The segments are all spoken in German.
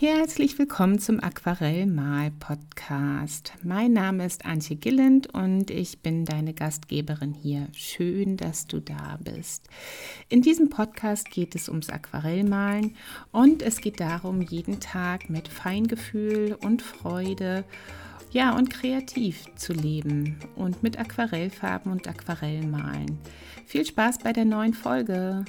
Herzlich willkommen zum Aquarell-Mal-Podcast. Mein Name ist Antje Gilland und ich bin deine Gastgeberin hier. Schön, dass du da bist. In diesem Podcast geht es ums Aquarellmalen und es geht darum, jeden Tag mit Feingefühl und Freude ja, und kreativ zu leben und mit Aquarellfarben und Aquarellmalen. Viel Spaß bei der neuen Folge.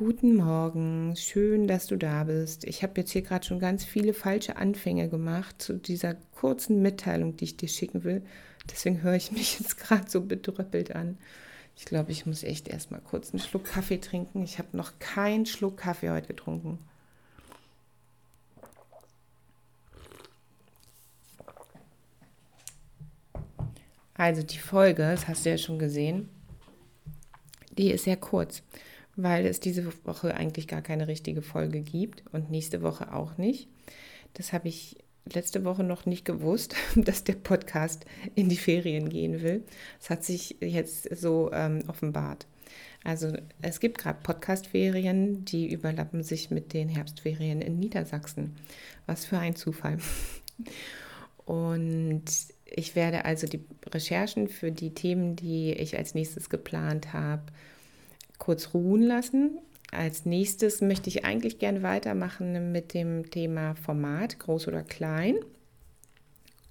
Guten Morgen, schön, dass du da bist. Ich habe jetzt hier gerade schon ganz viele falsche Anfänge gemacht zu dieser kurzen Mitteilung, die ich dir schicken will. Deswegen höre ich mich jetzt gerade so bedröppelt an. Ich glaube, ich muss echt erstmal kurz einen Schluck Kaffee trinken. Ich habe noch keinen Schluck Kaffee heute getrunken. Also die Folge, das hast du ja schon gesehen, die ist sehr kurz weil es diese Woche eigentlich gar keine richtige Folge gibt und nächste Woche auch nicht. Das habe ich letzte Woche noch nicht gewusst, dass der Podcast in die Ferien gehen will. Das hat sich jetzt so ähm, offenbart. Also es gibt gerade Podcastferien, die überlappen sich mit den Herbstferien in Niedersachsen. Was für ein Zufall. Und ich werde also die Recherchen für die Themen, die ich als nächstes geplant habe, kurz ruhen lassen. Als nächstes möchte ich eigentlich gerne weitermachen mit dem Thema Format, groß oder klein.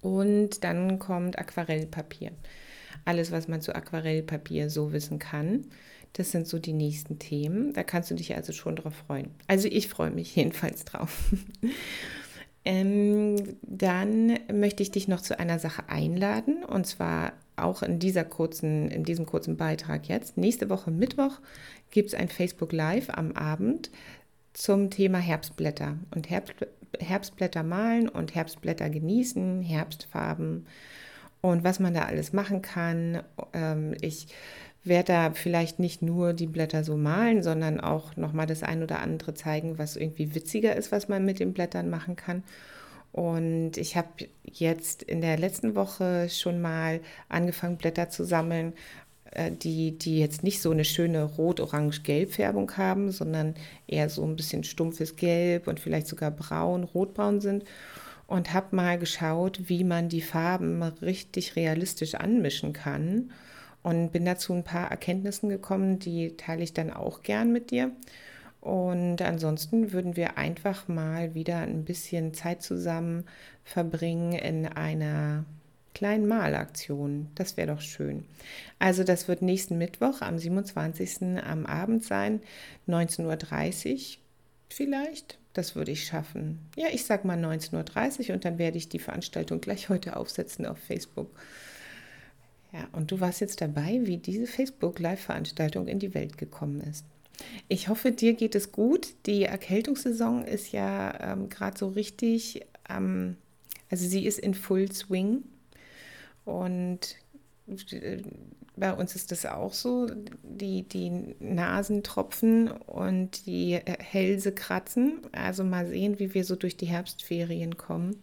Und dann kommt Aquarellpapier. Alles, was man zu Aquarellpapier so wissen kann. Das sind so die nächsten Themen. Da kannst du dich also schon drauf freuen. Also ich freue mich jedenfalls drauf. ähm, dann möchte ich dich noch zu einer Sache einladen. Und zwar auch in, dieser kurzen, in diesem kurzen Beitrag jetzt. Nächste Woche Mittwoch gibt es ein Facebook Live am Abend zum Thema Herbstblätter und Herbst, Herbstblätter malen und Herbstblätter genießen, Herbstfarben und was man da alles machen kann. Ähm, ich werde da vielleicht nicht nur die Blätter so malen, sondern auch nochmal das ein oder andere zeigen, was irgendwie witziger ist, was man mit den Blättern machen kann. Und ich habe jetzt in der letzten Woche schon mal angefangen, Blätter zu sammeln, äh, die, die jetzt nicht so eine schöne rot-orange-gelb-Färbung haben, sondern eher so ein bisschen stumpfes Gelb und vielleicht sogar braun, rotbraun sind. Und habe mal geschaut, wie man die Farben richtig realistisch anmischen kann. Und bin dazu ein paar Erkenntnissen gekommen, die teile ich dann auch gern mit dir. Und ansonsten würden wir einfach mal wieder ein bisschen Zeit zusammen verbringen in einer kleinen Malaktion. Das wäre doch schön. Also das wird nächsten Mittwoch am 27. am Abend sein, 19.30 Uhr vielleicht. Das würde ich schaffen. Ja, ich sage mal 19.30 Uhr und dann werde ich die Veranstaltung gleich heute aufsetzen auf Facebook. Ja, und du warst jetzt dabei, wie diese Facebook-Live-Veranstaltung in die Welt gekommen ist. Ich hoffe, dir geht es gut. Die Erkältungssaison ist ja ähm, gerade so richtig, ähm, also sie ist in Full Swing. Und äh, bei uns ist das auch so, die, die Nasentropfen und die äh, Hälse kratzen. Also mal sehen, wie wir so durch die Herbstferien kommen.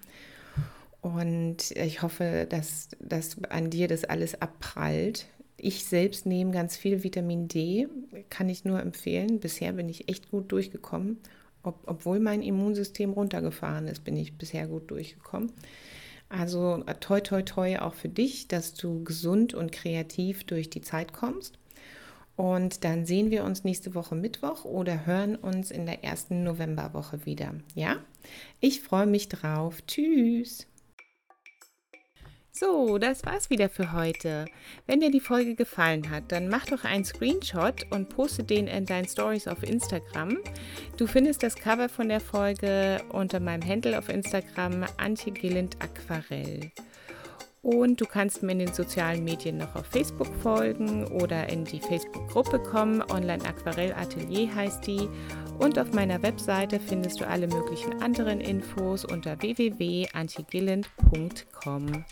Und ich hoffe, dass, dass an dir das alles abprallt ich selbst nehme ganz viel Vitamin D, kann ich nur empfehlen. Bisher bin ich echt gut durchgekommen. Ob, obwohl mein Immunsystem runtergefahren ist, bin ich bisher gut durchgekommen. Also äh, toi, toi, toi auch für dich, dass du gesund und kreativ durch die Zeit kommst. Und dann sehen wir uns nächste Woche Mittwoch oder hören uns in der ersten Novemberwoche wieder. Ja? Ich freue mich drauf. Tschüss. So, das war's wieder für heute. Wenn dir die Folge gefallen hat, dann mach doch einen Screenshot und poste den in deinen Stories auf Instagram. Du findest das Cover von der Folge unter meinem Handle auf Instagram Antje Gilland Aquarell. Und du kannst mir in den sozialen Medien noch auf Facebook folgen oder in die Facebook-Gruppe kommen. Online Aquarell Atelier heißt die. Und auf meiner Webseite findest du alle möglichen anderen Infos unter www.antigilland.com.